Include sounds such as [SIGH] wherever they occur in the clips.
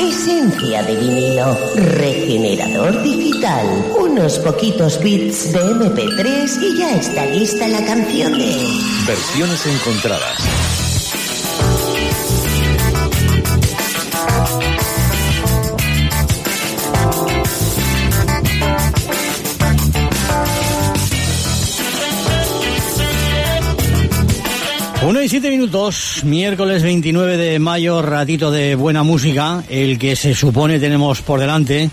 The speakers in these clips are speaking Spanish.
Esencia de vinilo, regenerador digital, unos poquitos bits de MP3 y ya está lista la canción de... Versiones encontradas. Uno y siete minutos, miércoles 29 de mayo, ratito de buena música, el que se supone tenemos por delante,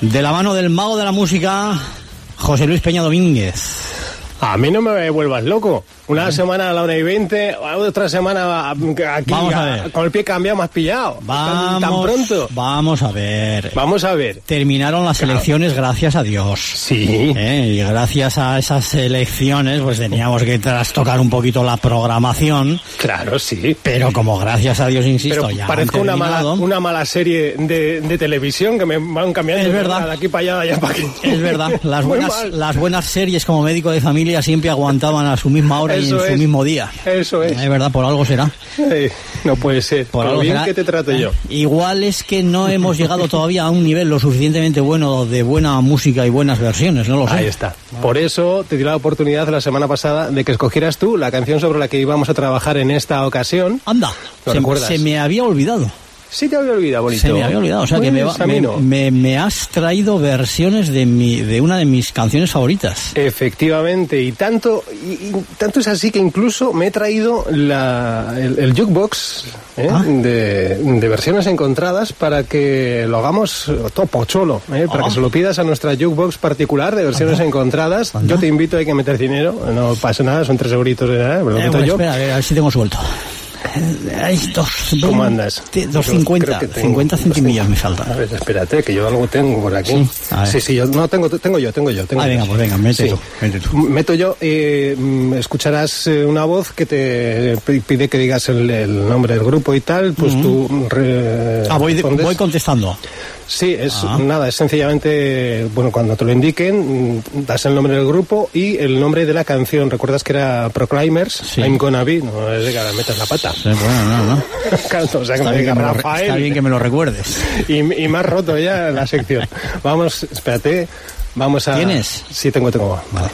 de la mano del mago de la música, José Luis Peña Domínguez. A mí no me vuelvas loco. Una semana a la hora y veinte, otra semana aquí Vamos a ver. con el pie cambiado más pillado. Vamos, Tan, tan pronto. Vamos a ver. Vamos a ver. Terminaron las elecciones, gracias a Dios. Sí. ¿eh? Y gracias a esas elecciones, pues teníamos que trastocar un poquito la programación. Claro, sí. Pero como gracias a Dios, insisto, Pero ya parezco una mala, una mala serie de, de televisión que me van cambiando Es verdad. de aquí para allá, de allá para aquí. Es verdad, [LAUGHS] las buenas, las buenas series como médico de familia siempre aguantaban a su misma hora y en su es. mismo día. Eso es. Es verdad, por algo será. Ay, no puede ser. Por algo bien será. que te trato yo. Igual es que no hemos llegado todavía a un nivel lo suficientemente bueno de buena música y buenas versiones, no lo sé. Ahí está. Por eso te di la oportunidad la semana pasada de que escogieras tú la canción sobre la que íbamos a trabajar en esta ocasión. Anda, se me había olvidado. Sí te había olvidado, bonito. Se me había olvidado. O sea que me, va- me, me- me has traído versiones de, mi, de una de mis canciones favoritas. Efectivamente, y tanto, y, y tanto es así que incluso me he traído la, el, el jukebox ¿eh? Ah. de, de versiones encontradas para que lo hagamos topo cholo, ¿eh? para Ah. que se lo pidas a nuestra jukebox particular de versiones encontradas. Yo te invito, hay que meter dinero, no pasa nada, son tres euritos, ¿eh? lo Eh, bueno, yo. espera, a ver si tengo suelto. Eh, Hay dos, ¿Cómo andas? Dos cincuenta, cincuenta centimillas me A faltan. ver, espérate, que yo algo tengo por aquí. Sí, a. Sí, sí, yo no tengo, tengo yo, tengo yo. Tengo Ah, venga, pues venga, mete Sí. tú, mete tú. Meto yo, eh, mm, escucharás eh, una voz que te pi- pide que digas el, el nombre del grupo y tal, pues tú re- Ah, voy, voy contestando. Sí, es Ah. nada, es sencillamente, bueno, cuando te lo indiquen, mm, das el nombre del grupo y el nombre de la canción. ¿Recuerdas que era Proclaimers? Sí. I'm gonna be, no es de que metas la pata. Sí, bueno, no, no. [LAUGHS] Claro, o sea, que Está me bien, que me lo, está bien que me lo recuerdes. [LAUGHS] Y, has roto ya la sección. Vamos, espérate. Vamos a. ¿Tienes? Sí, tengo, tengo. Vale.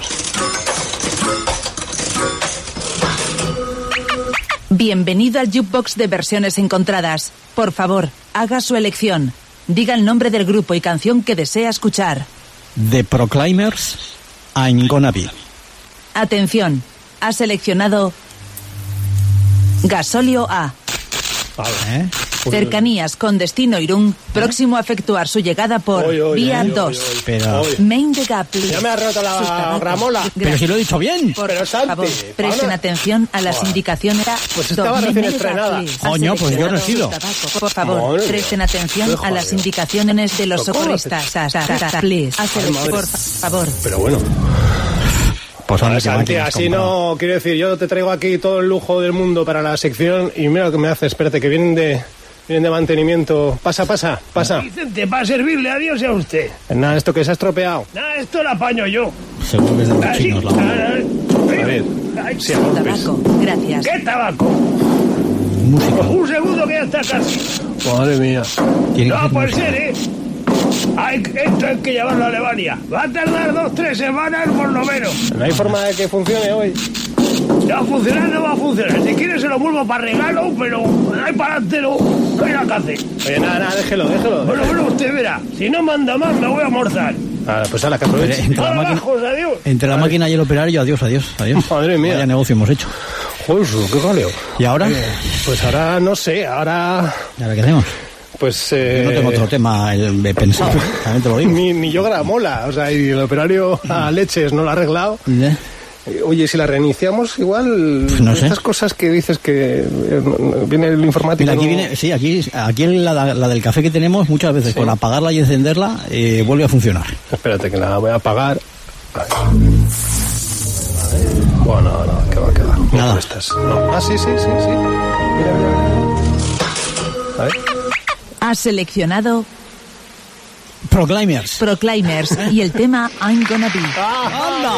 Bienvenido al jukebox de versiones encontradas. Por favor, haga su elección. Diga el nombre del grupo y canción que desea escuchar. The Proclaimers, I'm Gonna Be. Atención, ha seleccionado Gasolio A. ¿Eh? Cercanías con destino Irún, próximo a efectuar su llegada por Oy, oy, vía oy, oy, 2. oy. Pero. Main de Gapli. Ya me ha roto la gramola. pero si lo he dicho bien. Por Pero, favor, presten atención a las indicaciones. Pues estaba recién estrenada. Coño, pues yo no he sido. Por favor, Madre mía. presten atención a las indicaciones de los Pero ¿cómo socorristas. Por favor. Pero bueno. Pues que Santi, así comprado. no. Quiero decir, yo te traigo aquí todo el lujo del mundo para la sección y mira lo que me hace. Espérate, que vienen de. Vienen de mantenimiento. Pasa, pasa, pasa. Vicente, para servirle a Dios y a usted. Nada, esto que se ha estropeado. Nada, esto lo apaño yo. Seguro que es de los Así. chinos la A mano. ver. golpes. tabaco. Gracias. ¿Qué tabaco? Música. Un segundo que ya está casi. Madre mía. No puede ser, ¿eh? Hay, esto hay que llevarlo a Alemania. Va a tardar dos, tres semanas por lo menos. No hay forma de que funcione hoy. Ya va a funcionar, no va a funcionar. Si quiere se lo vuelvo para regalo, pero ahí para adelante no, hay nada que hacer. Oye, nada, nada, déjelo, déjelo. Bueno, bueno, usted verá. Si no manda más, me voy a almorzar. Ah, pues a la que aproveche. entre la máquina, bajos, adiós. entre la máquina y el operario, adiós, adiós, adiós. [LAUGHS] Madre mía. Vaya negocio hemos hecho. Joder, qué galeo. ¿Y ahora? Pues ahora no sé, ahora. ¿Y ahora qué hacemos? Pues. Eh, Yo no tengo otro tema el, pensado, [LAUGHS] también te lo digo. Ni, ni yo gramola, o sea, y el operario a leches no lo ha arreglado. ¿Eh? Eh, Oye, si la reiniciamos, igual. Pues no sé. Estas cosas que dices que eh, viene el informático. Mira, aquí no- viene, sí, aquí, aquí la, la del café que tenemos, muchas veces con apagarla y encenderla, eh, vuelve a funcionar. Espérate, que la voy a apagar. Bueno, no, no, que va, que va. Nada. No. Ah, sí, sí, sí, sí. Mira, mira, mira. A ver. Ha seleccionado Proclaimers. Proclaimers y el tema I'm Gonna Be. ¡Anda!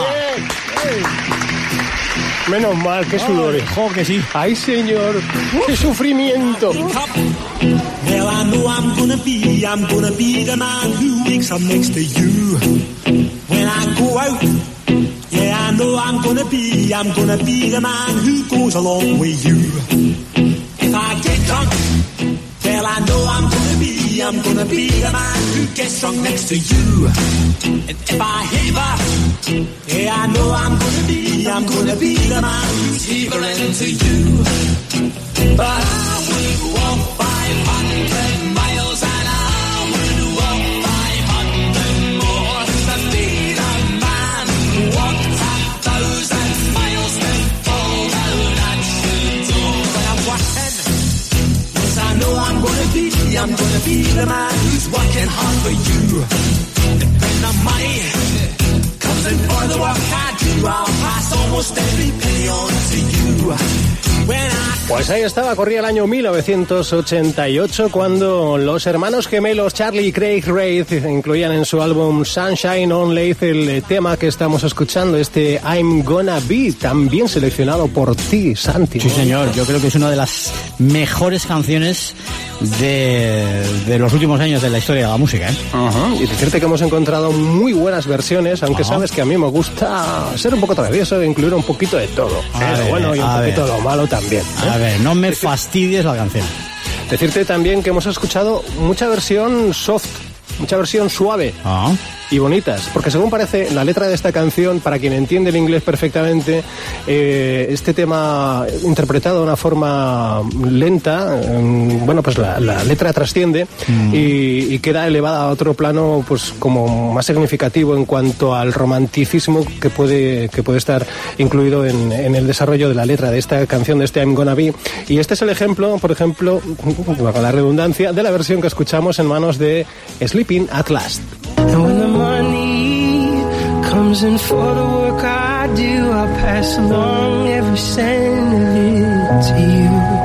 Menos mal, qué sudores. Jo, que sí. ¡Ay, señor! ¡Qué sufrimiento! Never know I'm gonna be, I'm gonna be the man who wakes up next to you. When I go out, yeah, I know I'm gonna be, I'm gonna be the man who goes along with you. If I get drunk, I'm gonna be the man who gets drunk next to you. And if I heaver, yeah, I know I'm gonna be, I'm gonna be the man who's heavering to you. Gonna be the man who's working hard for you. When the money comes in for the work I do, I'll pass almost every penny on to you. Pues ahí estaba, corría el año 1988 cuando los hermanos gemelos Charlie y Craig Wraith incluían en su álbum Sunshine on Leith el tema que estamos escuchando, este I'm Gonna Be, también seleccionado por ti, Santi. Sí, señor. Yo creo que es una de las mejores canciones de, de los últimos años de la historia de la música. ¿eh? Ajá, Y decirte que hemos encontrado muy buenas versiones, aunque sabes que a mí me gusta ser un poco travieso e incluir un poquito de todo. ¿eh? Lo ver, bueno y un poquito ver. lo malo también. ¿eh? A ver, no me fastidies la canción. Decirte también que hemos escuchado mucha versión soft, mucha versión suave. Ah. Y bonitas, porque según parece la letra de esta canción, para quien entiende el inglés perfectamente, eh, este tema interpretado de una forma lenta, mm, bueno, pues la, la letra trasciende y, y queda elevada a otro plano, pues como más significativo en cuanto al romanticismo que puede que puede estar incluido en, en el desarrollo de la letra de esta canción de este I'm Gonna Be. Y este es el ejemplo, por ejemplo, [LAUGHS] con la redundancia, de la versión que escuchamos en manos de Sleeping at Last. Comes in for the work I do, I pass along every cent of it to you.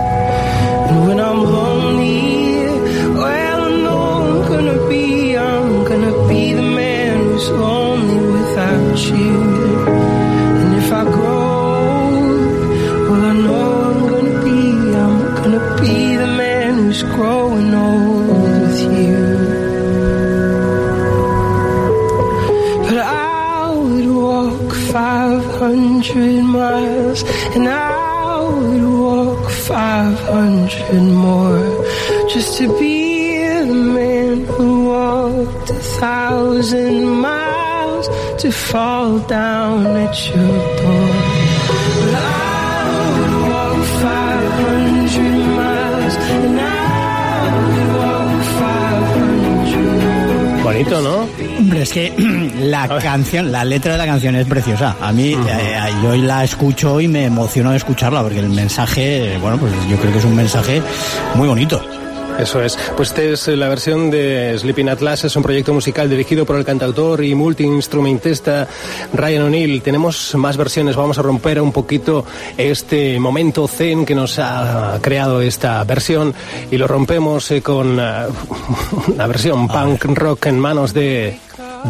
500 more just to be the man who walked a thousand miles to fall down at your door. Bonito, ¿no? Hombre, es que [CLEARS THROAT] la canción, la letra de la canción es preciosa. A mí, eh, yo la escucho y me emociono de escucharla porque el mensaje, bueno, pues yo creo que es un mensaje muy bonito. Eso es. Pues esta es la versión de Sleeping Atlas. Es un proyecto musical dirigido por el cantautor y multiinstrumentista Ryan O'Neill. Tenemos más versiones. Vamos a romper un poquito este momento zen que nos ha creado esta versión y lo rompemos eh, con eh, [LAUGHS] una versión punk rock en manos de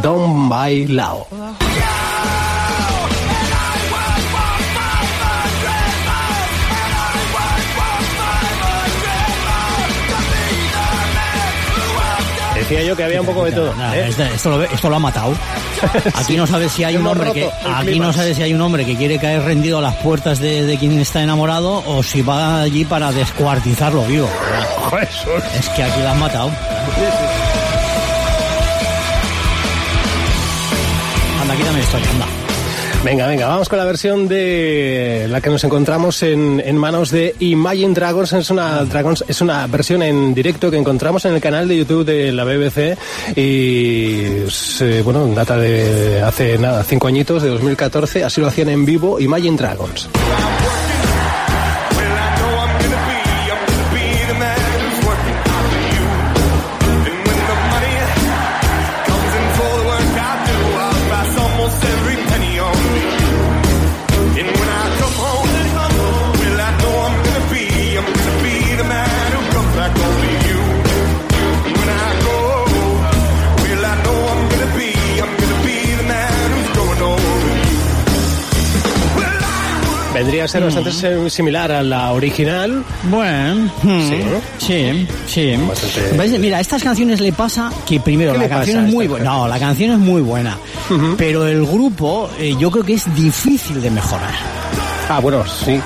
Don Bai Decía yo que había un poco de todo. ¿eh? esto, esto lo, ve- esto lo ha matado. [LAUGHS] Aquí no sabes si hay un hombre que aquí no sabes si hay un hombre que quiere caer rendido a las puertas de, de quien está enamorado o si va allí para descuartizarlo vivo. Es que aquí lo has matado. Anda, quítame esto, anda. Venga, venga, vamos con la versión de la que nos encontramos en, manos de Imagine Dragons. Es una, Dragons. es una versión en directo que encontramos en el canal de YouTube de la BBC y, es, eh, bueno, data de hace nada, cinco añitos, de 2014. Así lo hacían en vivo Imagine Dragons. Ser bastante se- similar a la original. Bueno, mm, sí, sí. Bastante-. Mira, a estas canciones le pasa que primero ¿Qué la canción es muy buena. No, la canción es muy buena. Pero el grupo eh, yo creo que es difícil de mejorar. Ah, bueno, sí.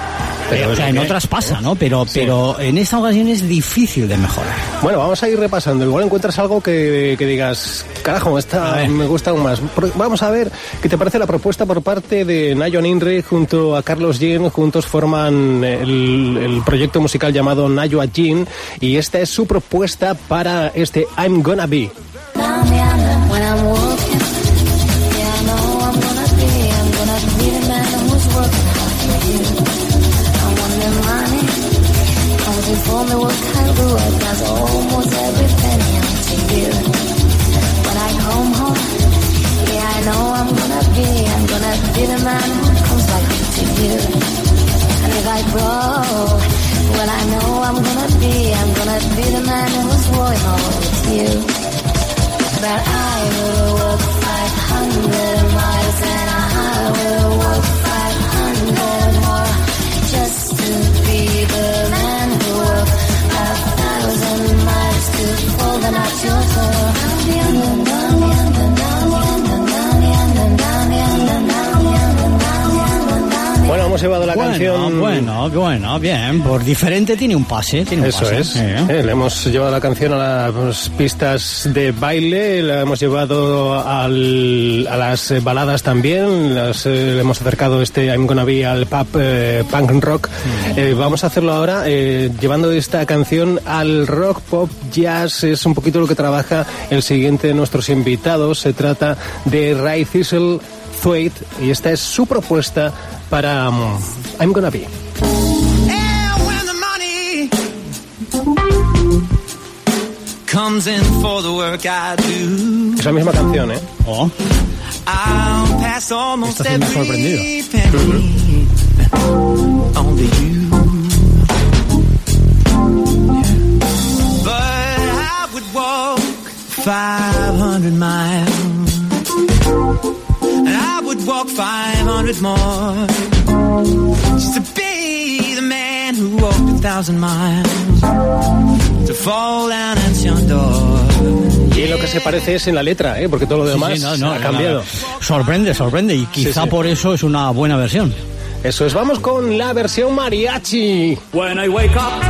Pero o sea, en que- otras pasa, ¿no? Pero, pero en esta ocasión es difícil de mejorar. Bueno, vamos a ir repasando. Igual encuentras algo que, que digas, carajo, esta me gusta aún más. Vamos a ver qué te parece la propuesta por parte de Nayon Inri junto a Carlos Jean. Juntos forman el, el proyecto musical llamado Nayo Jean. Y esta es su propuesta para este I'm Gonna Be. Almost every penny on to you. When I come home, yeah, I know I'm gonna be, I'm gonna be the man who comes back to you. And if I grow, well, I know I'm gonna be, I'm gonna be the man with you. But I will walk 500 miles and I will walk llevado la bueno, canción. bueno, bueno, bien. Por diferente tiene un pase. Tiene un Eso pase, es. sí. Eh, le hemos llevado la canción a las pistas de baile, la hemos llevado al- a las eh, baladas también, las, eh, le hemos acercado este I'm Gonna Be al pub eh, punk rock. Eh, vamos a hacerlo ahora eh, llevando esta canción al rock pop jazz. Es un poquito lo que trabaja el siguiente de nuestros invitados. Se trata de Ray Thistle Thwaite y esta es su propuesta para um, I'm Gonna Be. And when the money comes in for the work I do, Es la misma canción, ¿eh? Oh, I'll pass almost Esta sí me ha every sorprendido. to you. But I would walk 500 miles. Would walk 500 more just to be the man who walked a thousand miles to fall down at your door. Y lo que se parece es en la letra, ¿eh? porque todo lo sí, demás sí, no, no, ha cambiado. Sorprende, sorprende. Y quizá sí. por eso es una buena versión. Eso es, vamos con la versión mariachi. When I wake up.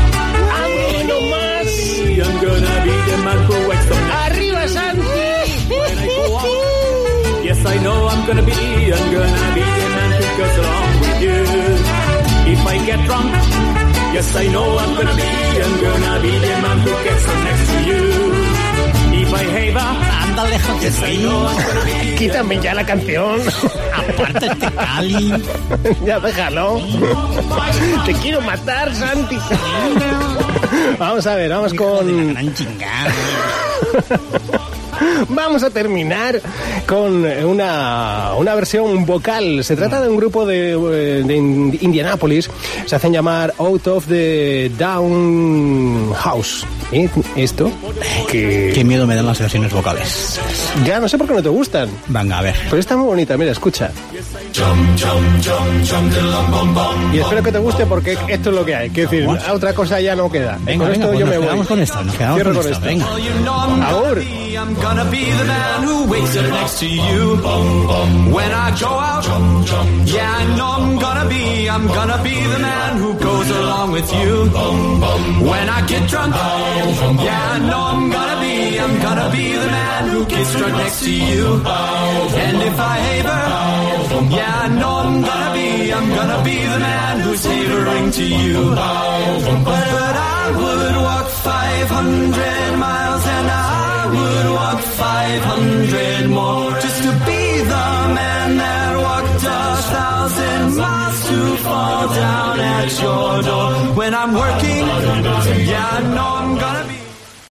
I'm gonna be the yes, I know I'm gonna be, I'm gonna be the man who goes along with you. If I get drunk, yes, I know I'm gonna be, I'm gonna be the man who gets up next to you. If I have a, Anda, déjate yes, I ahí. know I'm gonna be. Quítame ya la canción. Apártate, Cali. [LAUGHS] ya déjalo. Te quiero matar, Santi. vamos a ver, vamos La con... gran chingada. [LAUGHS] Vamos a terminar con una, una versión vocal. Se trata de un grupo de, eh, de Indianápolis. Se hacen llamar Out of the Down House. ¿Eh? Esto, que Qué miedo me dan las versiones vocales. ya no sé por qué no te gustan. Venga, a ver. Pero está muy bonita, mira, escucha. Y espero que te guste porque esto es lo que hay. Quiero decir, What? otra cosa ya no queda. Venga, con venga, esto pues yo nos me voy. quedamos con esto, nos quedamos Cierro con con esto, esto. venga. You I'm gonna be, the man who wakes up next to you. When I go out, yeah, I know I'm gonna be, I'm gonna be the man who goes along with you. When I get drunk, yeah, I know I'm gonna be, I'm gonna be the man who gets drunk next to you. And if I haver, yeah, I know I'm gonna be, I'm gonna be the man who's havering to you. But I would walk 500 miles walk 500 more just to be the man that walked a thousand miles to fall down at your door. When I'm working, yeah, I know I'm gonna be.